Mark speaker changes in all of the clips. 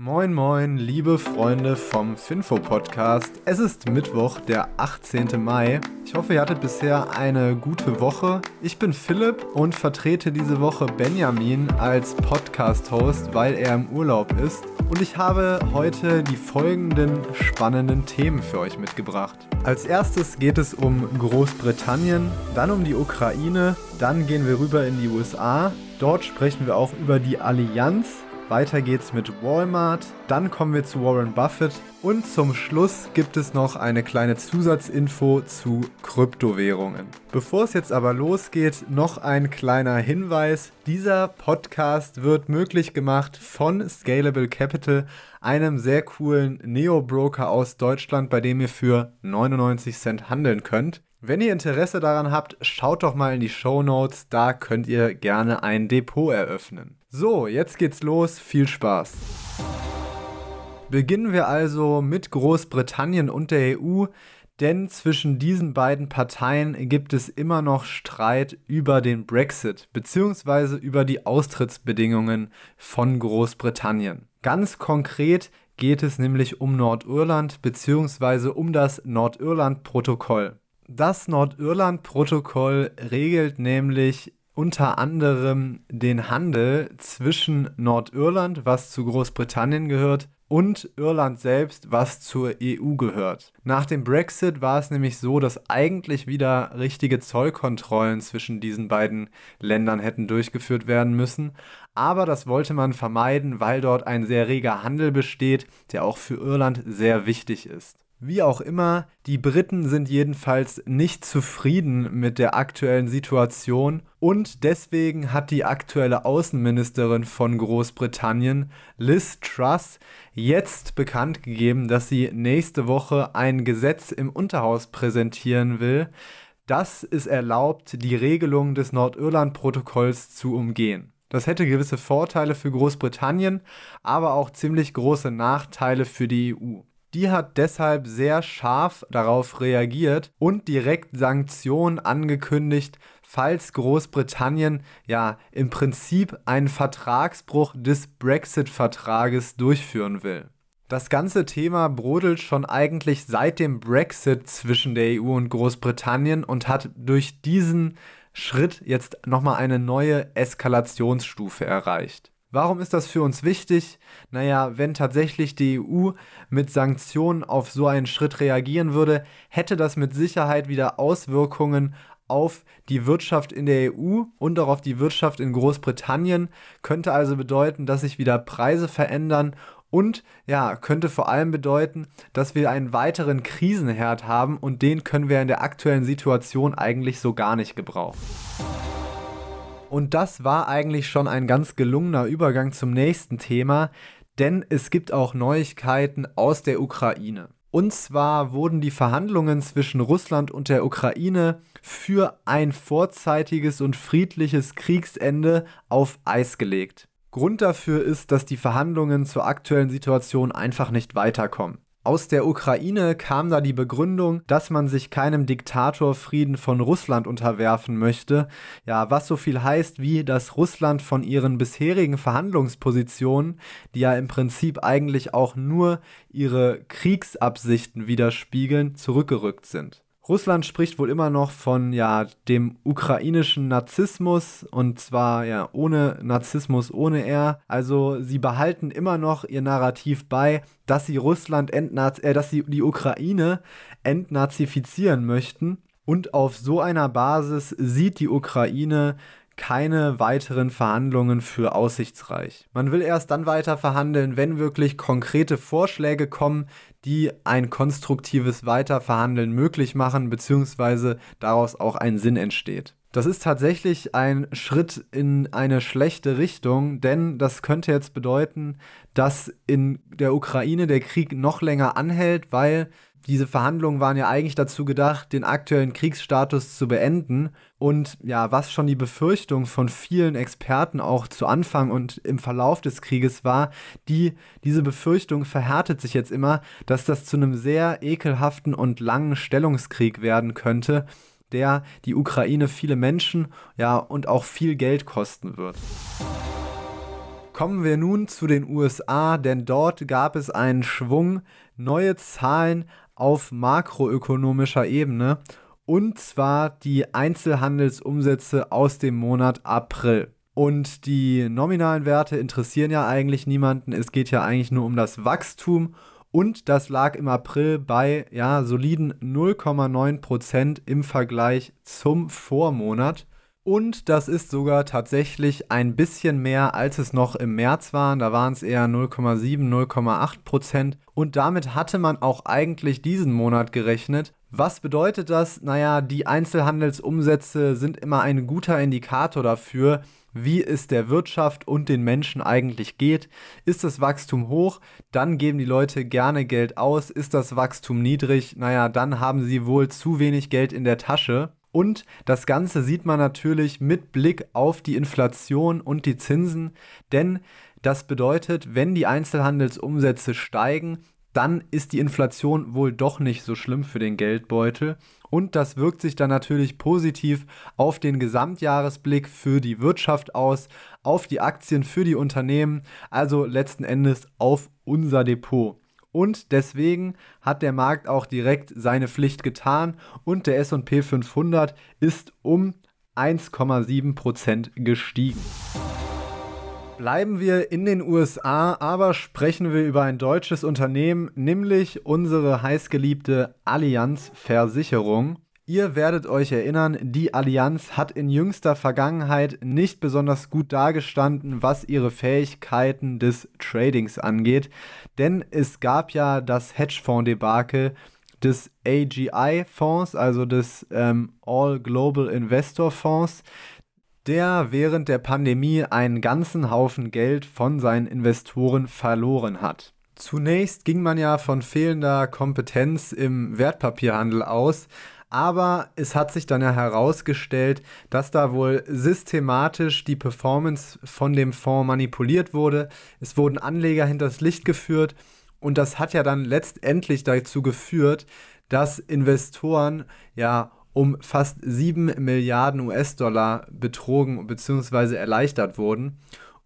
Speaker 1: Moin moin, liebe Freunde vom Finfo Podcast. Es ist Mittwoch, der 18. Mai. Ich hoffe, ihr hattet bisher eine gute Woche. Ich bin Philipp und vertrete diese Woche Benjamin als Podcast-Host, weil er im Urlaub ist. Und ich habe heute die folgenden spannenden Themen für euch mitgebracht. Als erstes geht es um Großbritannien, dann um die Ukraine, dann gehen wir rüber in die USA. Dort sprechen wir auch über die Allianz weiter geht's mit Walmart, dann kommen wir zu Warren Buffett und zum Schluss gibt es noch eine kleine Zusatzinfo zu Kryptowährungen. Bevor es jetzt aber losgeht, noch ein kleiner Hinweis. Dieser Podcast wird möglich gemacht von Scalable Capital, einem sehr coolen Neo-Broker aus Deutschland, bei dem ihr für 99 Cent handeln könnt. Wenn ihr Interesse daran habt, schaut doch mal in die Show Notes, da könnt ihr gerne ein Depot eröffnen. So, jetzt geht's los, viel Spaß. Beginnen wir also mit Großbritannien und der EU, denn zwischen diesen beiden Parteien gibt es immer noch Streit über den Brexit bzw. über die Austrittsbedingungen von Großbritannien. Ganz konkret geht es nämlich um Nordirland bzw. um das Nordirland-Protokoll. Das Nordirland-Protokoll regelt nämlich unter anderem den Handel zwischen Nordirland, was zu Großbritannien gehört, und Irland selbst, was zur EU gehört. Nach dem Brexit war es nämlich so, dass eigentlich wieder richtige Zollkontrollen zwischen diesen beiden Ländern hätten durchgeführt werden müssen, aber das wollte man vermeiden, weil dort ein sehr reger Handel besteht, der auch für Irland sehr wichtig ist. Wie auch immer, die Briten sind jedenfalls nicht zufrieden mit der aktuellen Situation und deswegen hat die aktuelle Außenministerin von Großbritannien, Liz Truss, jetzt bekannt gegeben, dass sie nächste Woche ein Gesetz im Unterhaus präsentieren will, das es erlaubt, die Regelung des Nordirland-Protokolls zu umgehen. Das hätte gewisse Vorteile für Großbritannien, aber auch ziemlich große Nachteile für die EU. Die hat deshalb sehr scharf darauf reagiert und direkt Sanktionen angekündigt, falls Großbritannien ja im Prinzip einen Vertragsbruch des Brexit-Vertrages durchführen will. Das ganze Thema brodelt schon eigentlich seit dem Brexit zwischen der EU und Großbritannien und hat durch diesen Schritt jetzt nochmal eine neue Eskalationsstufe erreicht. Warum ist das für uns wichtig? Naja, wenn tatsächlich die EU mit Sanktionen auf so einen Schritt reagieren würde, hätte das mit Sicherheit wieder Auswirkungen auf die Wirtschaft in der EU und auch auf die Wirtschaft in Großbritannien, könnte also bedeuten, dass sich wieder Preise verändern und ja, könnte vor allem bedeuten, dass wir einen weiteren Krisenherd haben und den können wir in der aktuellen Situation eigentlich so gar nicht gebrauchen. Und das war eigentlich schon ein ganz gelungener Übergang zum nächsten Thema, denn es gibt auch Neuigkeiten aus der Ukraine. Und zwar wurden die Verhandlungen zwischen Russland und der Ukraine für ein vorzeitiges und friedliches Kriegsende auf Eis gelegt. Grund dafür ist, dass die Verhandlungen zur aktuellen Situation einfach nicht weiterkommen. Aus der Ukraine kam da die Begründung, dass man sich keinem Diktatorfrieden von Russland unterwerfen möchte. Ja, was so viel heißt wie, dass Russland von ihren bisherigen Verhandlungspositionen, die ja im Prinzip eigentlich auch nur ihre Kriegsabsichten widerspiegeln, zurückgerückt sind. Russland spricht wohl immer noch von ja dem ukrainischen Narzissmus und zwar ja ohne Narzissmus, ohne R. Also sie behalten immer noch ihr Narrativ bei, dass sie Russland entnaz äh, dass sie die Ukraine entnazifizieren möchten. Und auf so einer Basis sieht die Ukraine keine weiteren Verhandlungen für aussichtsreich. Man will erst dann weiter verhandeln, wenn wirklich konkrete Vorschläge kommen, die ein konstruktives Weiterverhandeln möglich machen, beziehungsweise daraus auch ein Sinn entsteht. Das ist tatsächlich ein Schritt in eine schlechte Richtung, denn das könnte jetzt bedeuten, dass in der Ukraine der Krieg noch länger anhält, weil diese Verhandlungen waren ja eigentlich dazu gedacht, den aktuellen Kriegsstatus zu beenden. Und ja, was schon die Befürchtung von vielen Experten auch zu Anfang und im Verlauf des Krieges war, die, diese Befürchtung verhärtet sich jetzt immer, dass das zu einem sehr ekelhaften und langen Stellungskrieg werden könnte, der die Ukraine viele Menschen, ja, und auch viel Geld kosten wird. Kommen wir nun zu den USA, denn dort gab es einen Schwung, neue Zahlen auf makroökonomischer Ebene, und zwar die Einzelhandelsumsätze aus dem Monat April. Und die nominalen Werte interessieren ja eigentlich niemanden, es geht ja eigentlich nur um das Wachstum und das lag im April bei ja, soliden 0,9% im Vergleich zum Vormonat. Und das ist sogar tatsächlich ein bisschen mehr, als es noch im März waren. Da waren es eher 0,7, 0,8 Prozent. Und damit hatte man auch eigentlich diesen Monat gerechnet. Was bedeutet das? Naja, die Einzelhandelsumsätze sind immer ein guter Indikator dafür, wie es der Wirtschaft und den Menschen eigentlich geht. Ist das Wachstum hoch, dann geben die Leute gerne Geld aus. Ist das Wachstum niedrig, naja, dann haben sie wohl zu wenig Geld in der Tasche. Und das Ganze sieht man natürlich mit Blick auf die Inflation und die Zinsen, denn das bedeutet, wenn die Einzelhandelsumsätze steigen, dann ist die Inflation wohl doch nicht so schlimm für den Geldbeutel. Und das wirkt sich dann natürlich positiv auf den Gesamtjahresblick für die Wirtschaft aus, auf die Aktien für die Unternehmen, also letzten Endes auf unser Depot. Und deswegen hat der Markt auch direkt seine Pflicht getan und der SP 500 ist um 1,7% gestiegen. Bleiben wir in den USA, aber sprechen wir über ein deutsches Unternehmen, nämlich unsere heißgeliebte Allianz Versicherung. Ihr werdet euch erinnern, die Allianz hat in jüngster Vergangenheit nicht besonders gut dargestanden, was ihre Fähigkeiten des Tradings angeht, denn es gab ja das Hedgefonds-Debakel des AGI-Fonds, also des ähm, All Global Investor Fonds, der während der Pandemie einen ganzen Haufen Geld von seinen Investoren verloren hat. Zunächst ging man ja von fehlender Kompetenz im Wertpapierhandel aus, aber es hat sich dann ja herausgestellt, dass da wohl systematisch die Performance von dem Fonds manipuliert wurde. Es wurden Anleger hinters Licht geführt und das hat ja dann letztendlich dazu geführt, dass Investoren ja um fast 7 Milliarden US-Dollar betrogen bzw. erleichtert wurden.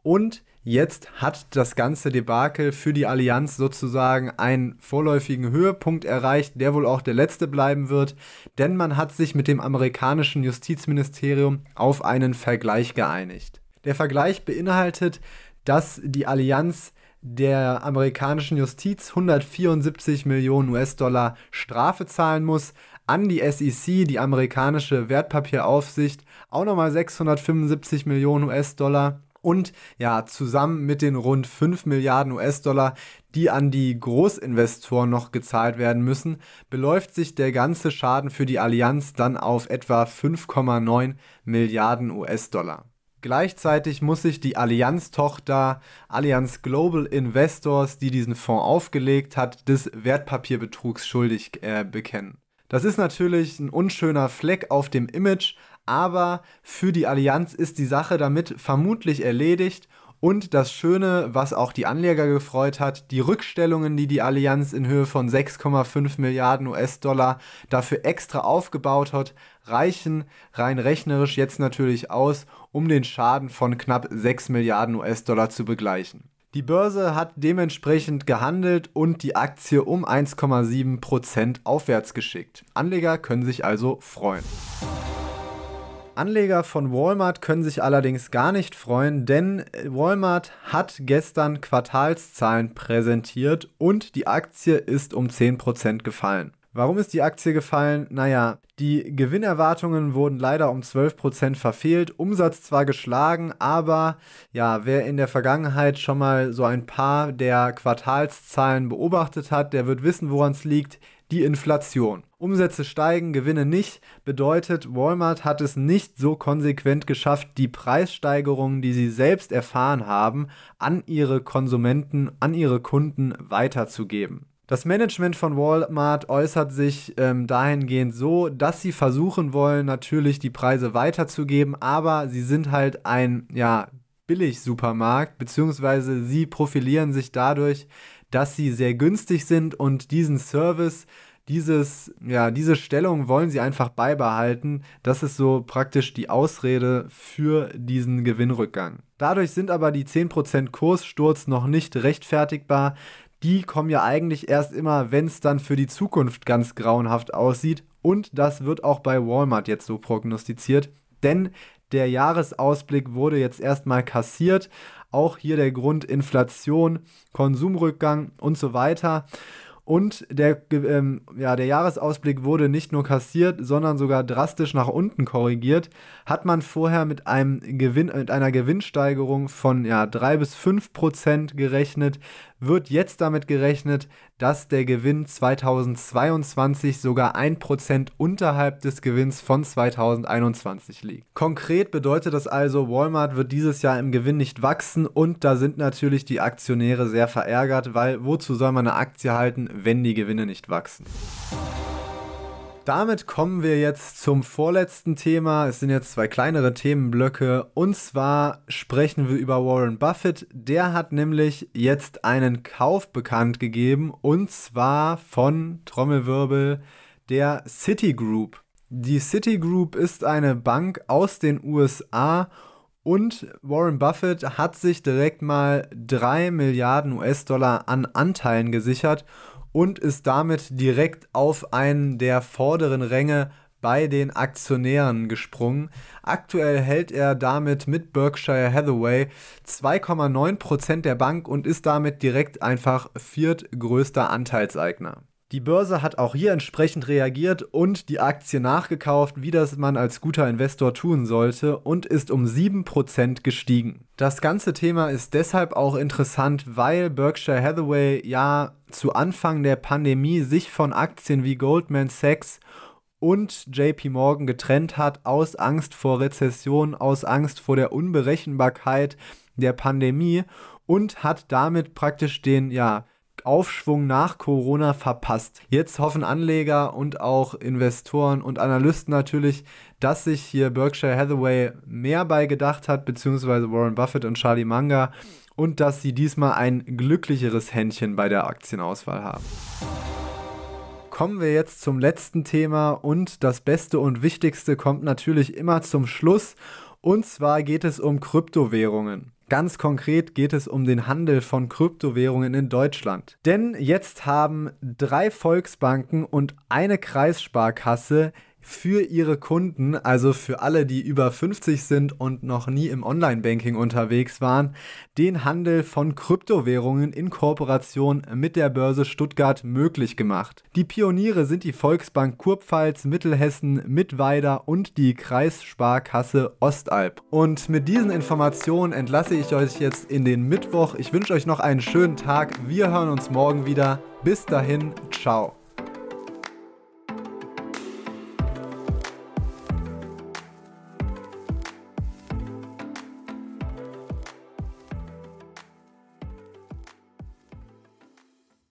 Speaker 1: Und Jetzt hat das ganze Debakel für die Allianz sozusagen einen vorläufigen Höhepunkt erreicht, der wohl auch der letzte bleiben wird, denn man hat sich mit dem amerikanischen Justizministerium auf einen Vergleich geeinigt. Der Vergleich beinhaltet, dass die Allianz der amerikanischen Justiz 174 Millionen US-Dollar Strafe zahlen muss, an die SEC, die amerikanische Wertpapieraufsicht, auch nochmal 675 Millionen US-Dollar und ja, zusammen mit den rund 5 Milliarden US-Dollar, die an die Großinvestoren noch gezahlt werden müssen, beläuft sich der ganze Schaden für die Allianz dann auf etwa 5,9 Milliarden US-Dollar. Gleichzeitig muss sich die Allianz-Tochter Allianz Global Investors, die diesen Fonds aufgelegt hat, des Wertpapierbetrugs schuldig äh, bekennen. Das ist natürlich ein unschöner Fleck auf dem Image, aber für die Allianz ist die Sache damit vermutlich erledigt. Und das Schöne, was auch die Anleger gefreut hat, die Rückstellungen, die die Allianz in Höhe von 6,5 Milliarden US-Dollar dafür extra aufgebaut hat, reichen rein rechnerisch jetzt natürlich aus, um den Schaden von knapp 6 Milliarden US-Dollar zu begleichen. Die Börse hat dementsprechend gehandelt und die Aktie um 1,7% aufwärts geschickt. Anleger können sich also freuen. Anleger von Walmart können sich allerdings gar nicht freuen, denn Walmart hat gestern Quartalszahlen präsentiert und die Aktie ist um 10% gefallen. Warum ist die Aktie gefallen? Naja, die Gewinnerwartungen wurden leider um 12% verfehlt, Umsatz zwar geschlagen, aber ja, wer in der Vergangenheit schon mal so ein paar der Quartalszahlen beobachtet hat, der wird wissen, woran es liegt die Inflation. Umsätze steigen, Gewinne nicht, bedeutet, Walmart hat es nicht so konsequent geschafft, die Preissteigerungen, die sie selbst erfahren haben, an ihre Konsumenten, an ihre Kunden weiterzugeben. Das Management von Walmart äußert sich ähm, dahingehend so, dass sie versuchen wollen, natürlich die Preise weiterzugeben, aber sie sind halt ein ja, Billig-Supermarkt, beziehungsweise sie profilieren sich dadurch, dass sie sehr günstig sind und diesen Service, dieses, ja, diese Stellung wollen sie einfach beibehalten. Das ist so praktisch die Ausrede für diesen Gewinnrückgang. Dadurch sind aber die 10% Kurssturz noch nicht rechtfertigbar. Die kommen ja eigentlich erst immer, wenn es dann für die Zukunft ganz grauenhaft aussieht. Und das wird auch bei Walmart jetzt so prognostiziert. Denn der Jahresausblick wurde jetzt erstmal kassiert. Auch hier der Grund Inflation, Konsumrückgang und so weiter. Und der, ähm, ja, der Jahresausblick wurde nicht nur kassiert, sondern sogar drastisch nach unten korrigiert. Hat man vorher mit, einem Gewinn, mit einer Gewinnsteigerung von ja, 3 bis 5 Prozent gerechnet, wird jetzt damit gerechnet, dass der Gewinn 2022 sogar 1% unterhalb des Gewinns von 2021 liegt. Konkret bedeutet das also, Walmart wird dieses Jahr im Gewinn nicht wachsen und da sind natürlich die Aktionäre sehr verärgert, weil wozu soll man eine Aktie halten, wenn die Gewinne nicht wachsen? Damit kommen wir jetzt zum vorletzten Thema. Es sind jetzt zwei kleinere Themenblöcke. Und zwar sprechen wir über Warren Buffett. Der hat nämlich jetzt einen Kauf bekannt gegeben. Und zwar von Trommelwirbel der Citigroup. Die Citigroup ist eine Bank aus den USA und Warren Buffett hat sich direkt mal 3 Milliarden US-Dollar an Anteilen gesichert und ist damit direkt auf einen der vorderen Ränge bei den Aktionären gesprungen. Aktuell hält er damit mit Berkshire Hathaway 2,9% der Bank und ist damit direkt einfach viertgrößter Anteilseigner. Die Börse hat auch hier entsprechend reagiert und die Aktie nachgekauft, wie das man als guter Investor tun sollte, und ist um 7% gestiegen. Das ganze Thema ist deshalb auch interessant, weil Berkshire Hathaway ja zu Anfang der Pandemie sich von Aktien wie Goldman Sachs und JP Morgan getrennt hat aus Angst vor Rezession, aus Angst vor der Unberechenbarkeit der Pandemie und hat damit praktisch den ja Aufschwung nach Corona verpasst. Jetzt hoffen Anleger und auch Investoren und Analysten natürlich, dass sich hier Berkshire Hathaway mehr bei gedacht hat, beziehungsweise Warren Buffett und Charlie Munger und dass sie diesmal ein glücklicheres Händchen bei der Aktienauswahl haben. Kommen wir jetzt zum letzten Thema und das Beste und Wichtigste kommt natürlich immer zum Schluss und zwar geht es um Kryptowährungen. Ganz konkret geht es um den Handel von Kryptowährungen in Deutschland. Denn jetzt haben drei Volksbanken und eine Kreissparkasse für ihre Kunden, also für alle, die über 50 sind und noch nie im Online-Banking unterwegs waren, den Handel von Kryptowährungen in Kooperation mit der Börse Stuttgart möglich gemacht. Die Pioniere sind die Volksbank Kurpfalz, Mittelhessen, Mittweida und die Kreissparkasse Ostalb. Und mit diesen Informationen entlasse ich euch jetzt in den Mittwoch. Ich wünsche euch noch einen schönen Tag. Wir hören uns morgen wieder. Bis dahin, ciao.